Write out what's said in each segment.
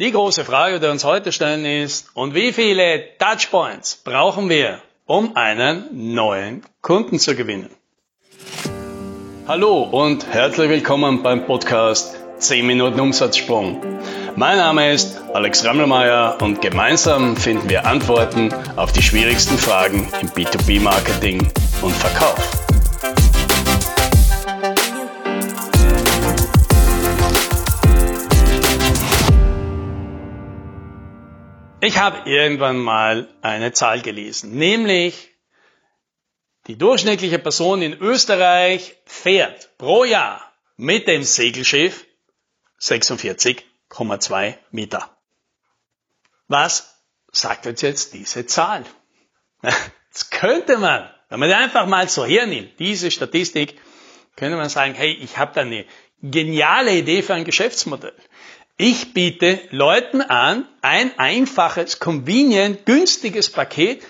Die große Frage, die wir uns heute stellen, ist, und wie viele Touchpoints brauchen wir, um einen neuen Kunden zu gewinnen? Hallo und herzlich willkommen beim Podcast 10 Minuten Umsatzsprung. Mein Name ist Alex Rammelmeier und gemeinsam finden wir Antworten auf die schwierigsten Fragen im B2B-Marketing und Verkauf. Ich habe irgendwann mal eine Zahl gelesen, nämlich die durchschnittliche Person in Österreich fährt pro Jahr mit dem Segelschiff 46,2 Meter. Was sagt uns jetzt diese Zahl? Jetzt könnte man, wenn man einfach mal so hernimmt, diese Statistik, könnte man sagen, hey, ich habe da eine geniale Idee für ein Geschäftsmodell. Ich biete Leuten an, ein einfaches, convenient, günstiges Paket,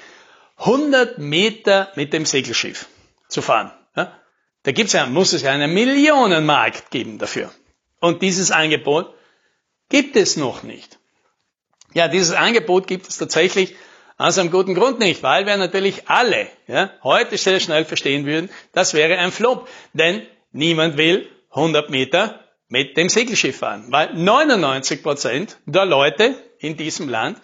100 Meter mit dem Segelschiff zu fahren. Ja? Da gibt's ja, muss es ja einen Millionenmarkt geben dafür. Und dieses Angebot gibt es noch nicht. Ja, dieses Angebot gibt es tatsächlich aus einem guten Grund nicht, weil wir natürlich alle ja, heute sehr schnell verstehen würden, das wäre ein Flop. Denn niemand will 100 Meter mit dem Segelschiff fahren. Weil 99 Prozent der Leute in diesem Land,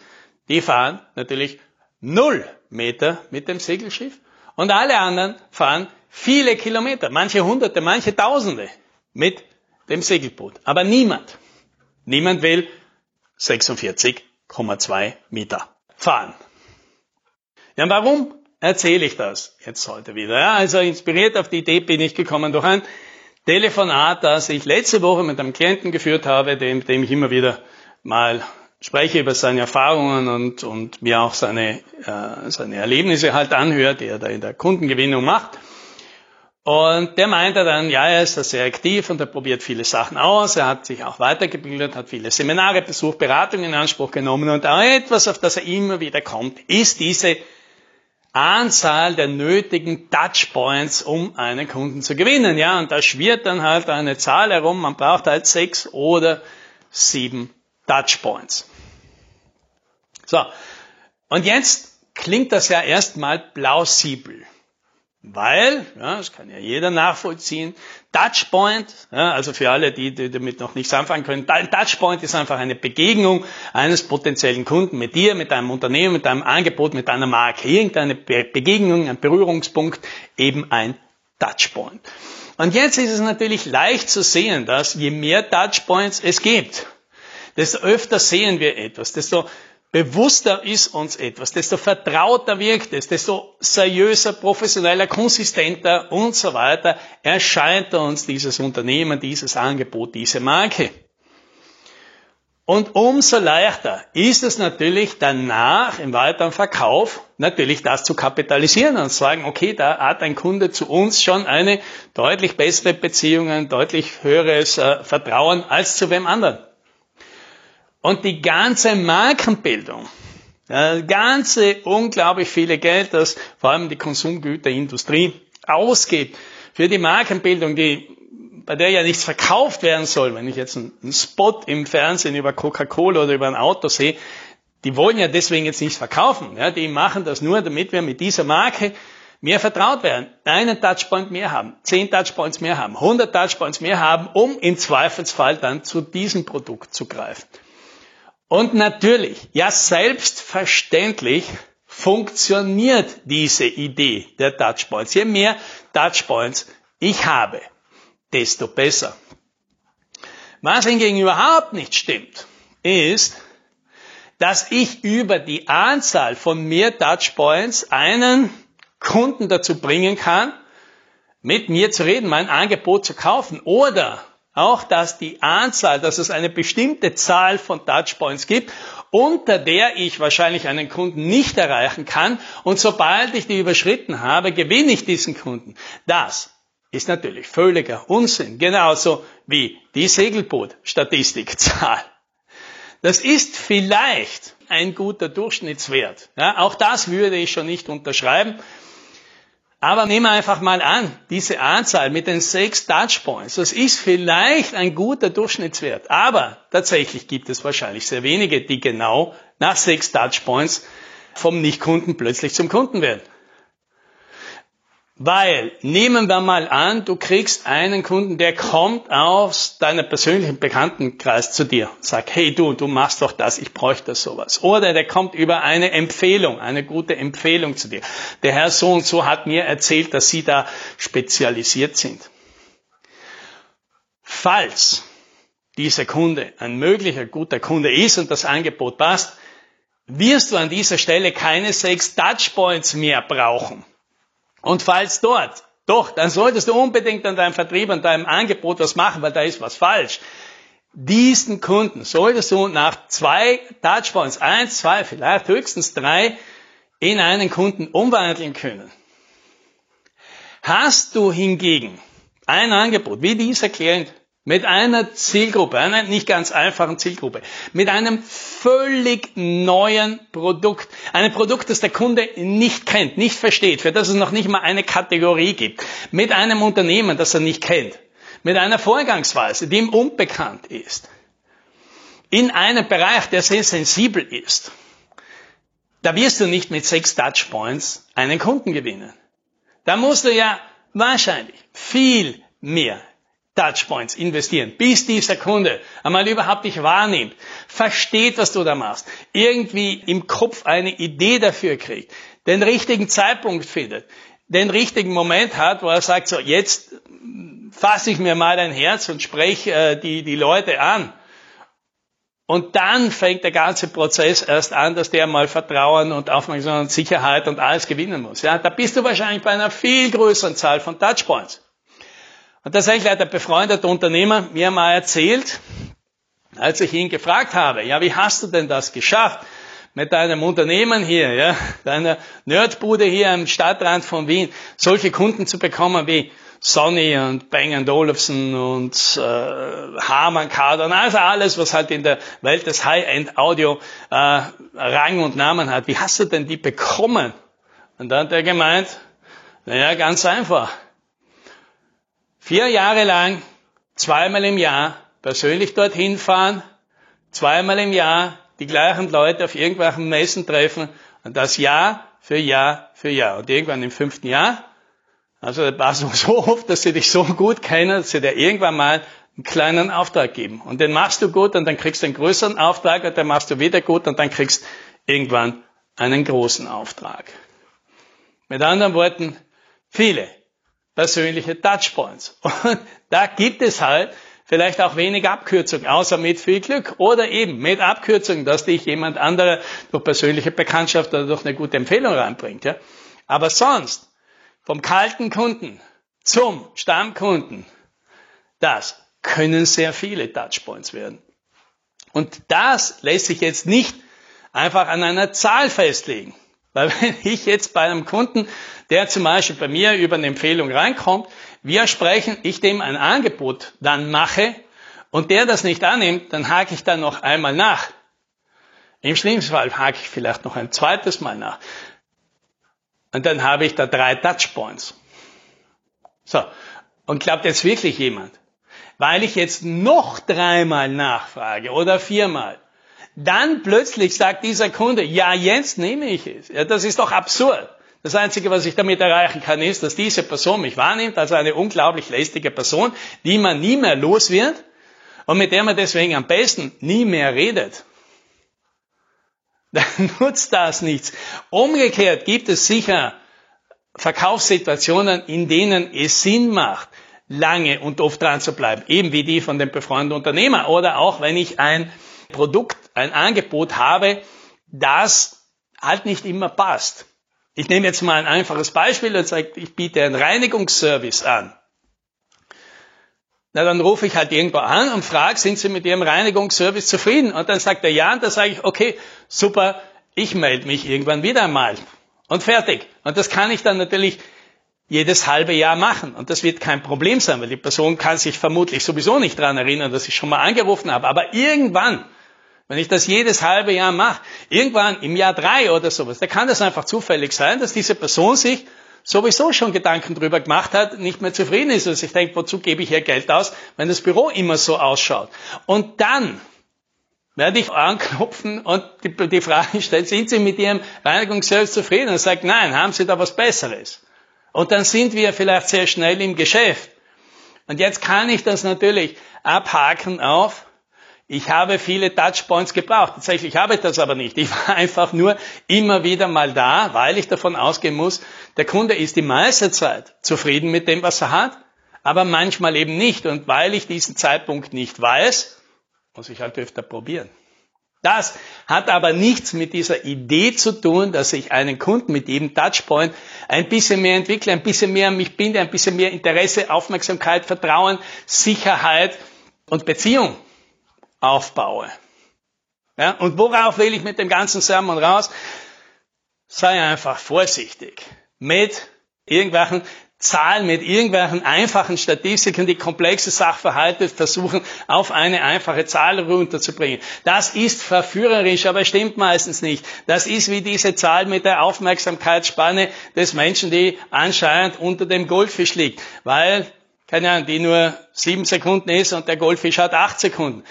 die fahren natürlich null Meter mit dem Segelschiff und alle anderen fahren viele Kilometer, manche Hunderte, manche Tausende mit dem Segelboot. Aber niemand, niemand will 46,2 Meter fahren. Ja, warum erzähle ich das jetzt heute wieder? Ja, also inspiriert auf die Idee bin ich gekommen durch ein Telefonat, das ich letzte Woche mit einem Klienten geführt habe, dem, dem ich immer wieder mal spreche über seine Erfahrungen und, und mir auch seine, äh, seine Erlebnisse halt anhört, die er da in der Kundengewinnung macht. Und der meinte dann, ja, er ist da sehr aktiv und er probiert viele Sachen aus. Er hat sich auch weitergebildet, hat viele Seminare besucht, Beratungen in Anspruch genommen und auch etwas, auf das er immer wieder kommt, ist diese Anzahl der nötigen Touchpoints, um einen Kunden zu gewinnen. Ja, und da schwirrt dann halt eine Zahl herum. Man braucht halt sechs oder sieben Touchpoints. So. Und jetzt klingt das ja erstmal plausibel. Weil, ja, das kann ja jeder nachvollziehen, Touchpoint, ja, also für alle, die, die damit noch nichts anfangen können, Touchpoint ist einfach eine Begegnung eines potenziellen Kunden mit dir, mit deinem Unternehmen, mit deinem Angebot, mit deiner Marke. Irgendeine Begegnung, ein Berührungspunkt, eben ein Touchpoint. Und jetzt ist es natürlich leicht zu sehen, dass je mehr Touchpoints es gibt, desto öfter sehen wir etwas, desto bewusster ist uns etwas, desto vertrauter wirkt es, desto seriöser, professioneller, konsistenter und so weiter erscheint uns dieses Unternehmen, dieses Angebot, diese Marke. Und umso leichter ist es natürlich danach im weiteren Verkauf natürlich das zu kapitalisieren und zu sagen, okay, da hat ein Kunde zu uns schon eine deutlich bessere Beziehung, ein deutlich höheres äh, Vertrauen als zu wem anderen. Und die ganze Markenbildung, ganze unglaublich viele Geld, das vor allem die Konsumgüterindustrie ausgibt für die Markenbildung, die, bei der ja nichts verkauft werden soll. Wenn ich jetzt einen Spot im Fernsehen über Coca-Cola oder über ein Auto sehe, die wollen ja deswegen jetzt nichts verkaufen. Ja, die machen das nur, damit wir mit dieser Marke mehr vertraut werden, einen Touchpoint mehr haben, zehn Touchpoints mehr haben, 100 Touchpoints mehr haben, um im Zweifelsfall dann zu diesem Produkt zu greifen. Und natürlich, ja selbstverständlich funktioniert diese Idee der Touchpoints. Je mehr Touchpoints ich habe, desto besser. Was hingegen überhaupt nicht stimmt, ist, dass ich über die Anzahl von mehr Touchpoints einen Kunden dazu bringen kann, mit mir zu reden, mein Angebot zu kaufen oder auch, dass die Anzahl, dass es eine bestimmte Zahl von Touchpoints gibt, unter der ich wahrscheinlich einen Kunden nicht erreichen kann. Und sobald ich die überschritten habe, gewinne ich diesen Kunden. Das ist natürlich völliger Unsinn. Genauso wie die Segelboot-Statistikzahl. Das ist vielleicht ein guter Durchschnittswert. Ja, auch das würde ich schon nicht unterschreiben. Aber nehmen wir einfach mal an, diese Anzahl mit den sechs Touchpoints, das ist vielleicht ein guter Durchschnittswert. Aber tatsächlich gibt es wahrscheinlich sehr wenige, die genau nach sechs Touchpoints vom Nichtkunden plötzlich zum Kunden werden. Weil, nehmen wir mal an, du kriegst einen Kunden, der kommt aus deiner persönlichen Bekanntenkreis zu dir, sagt, hey du, du machst doch das, ich bräuchte sowas. Oder der kommt über eine Empfehlung, eine gute Empfehlung zu dir. Der Herr so und so hat mir erzählt, dass Sie da spezialisiert sind. Falls dieser Kunde ein möglicher guter Kunde ist und das Angebot passt, wirst du an dieser Stelle keine sechs Touchpoints mehr brauchen und falls dort, doch, dann solltest du unbedingt an deinem Vertrieb, an deinem Angebot was machen, weil da ist was falsch. Diesen Kunden solltest du nach zwei Touchpoints, eins, zwei, vielleicht höchstens drei, in einen Kunden umwandeln können. Hast du hingegen ein Angebot, wie dieser Klient, mit einer Zielgruppe, einer nicht ganz einfachen Zielgruppe, mit einem völlig neuen Produkt, einem Produkt, das der Kunde nicht kennt, nicht versteht, für das es noch nicht mal eine Kategorie gibt, mit einem Unternehmen, das er nicht kennt, mit einer Vorgangsweise, die ihm unbekannt ist, in einem Bereich, der sehr sensibel ist, da wirst du nicht mit sechs Touchpoints einen Kunden gewinnen. Da musst du ja wahrscheinlich viel mehr Touchpoints investieren, bis dieser Kunde einmal überhaupt dich wahrnimmt, versteht, was du da machst, irgendwie im Kopf eine Idee dafür kriegt, den richtigen Zeitpunkt findet, den richtigen Moment hat, wo er sagt, so jetzt fasse ich mir mal ein Herz und spreche äh, die, die Leute an. Und dann fängt der ganze Prozess erst an, dass der mal Vertrauen und Aufmerksamkeit und Sicherheit und alles gewinnen muss. Ja, da bist du wahrscheinlich bei einer viel größeren Zahl von Touchpoints. Und tatsächlich hat der befreundete Unternehmer mir mal erzählt, als ich ihn gefragt habe, ja, wie hast du denn das geschafft? mit deinem Unternehmen hier, ja, deiner Nerdbude hier am Stadtrand von Wien, solche Kunden zu bekommen wie Sony und Bang Olufsen und äh, Harman Kardon, also alles, was halt in der Welt des High-End-Audio äh, Rang und Namen hat. Wie hast du denn die bekommen? Und dann hat er gemeint, naja, ganz einfach. Vier Jahre lang, zweimal im Jahr, persönlich dorthin fahren, zweimal im Jahr die gleichen Leute auf irgendwelchen Messen treffen und das Jahr für Jahr für Jahr. Und irgendwann im fünften Jahr, also das war so oft, dass sie dich so gut kennen, dass sie dir irgendwann mal einen kleinen Auftrag geben. Und den machst du gut und dann kriegst du einen größeren Auftrag und den machst du wieder gut und dann kriegst irgendwann einen großen Auftrag. Mit anderen Worten, viele persönliche Touchpoints. Und da gibt es halt vielleicht auch wenig Abkürzung, außer mit viel Glück oder eben mit Abkürzung, dass dich jemand anderer durch persönliche Bekanntschaft oder durch eine gute Empfehlung reinbringt. Ja? Aber sonst, vom kalten Kunden zum Stammkunden, das können sehr viele Touchpoints werden. Und das lässt sich jetzt nicht einfach an einer Zahl festlegen. Weil wenn ich jetzt bei einem Kunden, der zum Beispiel bei mir über eine Empfehlung reinkommt, wir sprechen, ich dem ein Angebot dann mache und der das nicht annimmt, dann hake ich dann noch einmal nach. Im schlimmsten Fall hake ich vielleicht noch ein zweites Mal nach. Und dann habe ich da drei Touchpoints. So. Und glaubt jetzt wirklich jemand, weil ich jetzt noch dreimal nachfrage oder viermal, dann plötzlich sagt dieser Kunde, ja, jetzt nehme ich es. Ja, das ist doch absurd. Das Einzige, was ich damit erreichen kann, ist, dass diese Person mich wahrnimmt als eine unglaublich lästige Person, die man nie mehr los wird und mit der man deswegen am besten nie mehr redet. Dann nutzt das nichts. Umgekehrt gibt es sicher Verkaufssituationen, in denen es Sinn macht, lange und oft dran zu bleiben, eben wie die von dem befreundeten Unternehmer oder auch wenn ich ein Produkt, ein Angebot habe, das halt nicht immer passt. Ich nehme jetzt mal ein einfaches Beispiel und sage, ich biete einen Reinigungsservice an. Na, dann rufe ich halt irgendwo an und frage, sind Sie mit Ihrem Reinigungsservice zufrieden? Und dann sagt er ja, und dann sage ich, okay, super, ich melde mich irgendwann wieder einmal. Und fertig. Und das kann ich dann natürlich jedes halbe Jahr machen. Und das wird kein Problem sein, weil die Person kann sich vermutlich sowieso nicht dran erinnern, dass ich schon mal angerufen habe. Aber irgendwann, wenn ich das jedes halbe Jahr mache, irgendwann im Jahr drei oder sowas, da kann das einfach zufällig sein, dass diese Person sich sowieso schon Gedanken drüber gemacht hat, nicht mehr zufrieden ist, also ich denke, wozu gebe ich hier Geld aus, wenn das Büro immer so ausschaut. Und dann werde ich anklopfen und die, die Frage stellen, sind Sie mit Ihrem Reinigungsservice zufrieden? Und sagt, nein, haben Sie da was Besseres? Und dann sind wir vielleicht sehr schnell im Geschäft. Und jetzt kann ich das natürlich abhaken auf, ich habe viele Touchpoints gebraucht. Tatsächlich habe ich das aber nicht. Ich war einfach nur immer wieder mal da, weil ich davon ausgehen muss, der Kunde ist die meiste Zeit zufrieden mit dem, was er hat, aber manchmal eben nicht. Und weil ich diesen Zeitpunkt nicht weiß, muss ich halt öfter probieren. Das hat aber nichts mit dieser Idee zu tun, dass ich einen Kunden mit jedem Touchpoint ein bisschen mehr entwickle, ein bisschen mehr an mich binde, ein bisschen mehr Interesse, Aufmerksamkeit, Vertrauen, Sicherheit und Beziehung aufbaue. Ja, und worauf will ich mit dem ganzen Sermon raus? Sei einfach vorsichtig mit irgendwelchen Zahlen, mit irgendwelchen einfachen Statistiken, die komplexe Sachverhalte versuchen, auf eine einfache Zahl runterzubringen. Das ist verführerisch, aber stimmt meistens nicht. Das ist wie diese Zahl mit der Aufmerksamkeitsspanne des Menschen, die anscheinend unter dem Goldfisch liegt, weil, keine Ahnung, die nur sieben Sekunden ist und der Goldfisch hat acht Sekunden.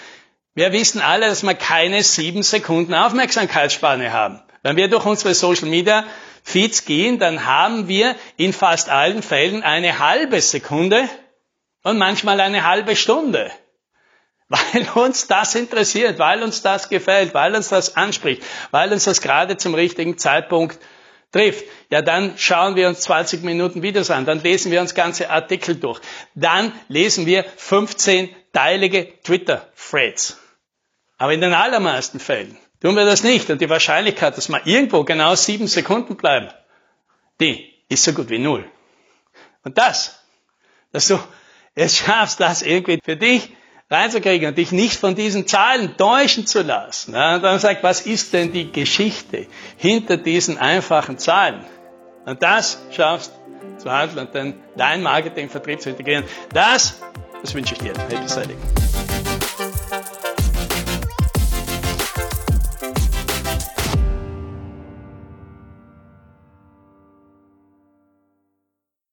Wir wissen alle, dass wir keine sieben Sekunden Aufmerksamkeitsspanne haben. Wenn wir durch unsere Social Media Feeds gehen, dann haben wir in fast allen Fällen eine halbe Sekunde und manchmal eine halbe Stunde. Weil uns das interessiert, weil uns das gefällt, weil uns das anspricht, weil uns das gerade zum richtigen Zeitpunkt trifft, ja dann schauen wir uns 20 Minuten Videos an, dann lesen wir uns ganze Artikel durch, dann lesen wir 15-teilige Twitter-Threads. Aber in den allermeisten Fällen tun wir das nicht. Und die Wahrscheinlichkeit, dass wir irgendwo genau sieben Sekunden bleiben, die ist so gut wie null. Und das, dass du es schaffst, das irgendwie für dich reinzukriegen und dich nicht von diesen Zahlen täuschen zu lassen. Und dann sagt, was ist denn die Geschichte hinter diesen einfachen Zahlen? Und das schaffst zu handeln und dann dein Marketing, Vertrieb zu integrieren. Das, das wünsche ich dir. Happy Selling.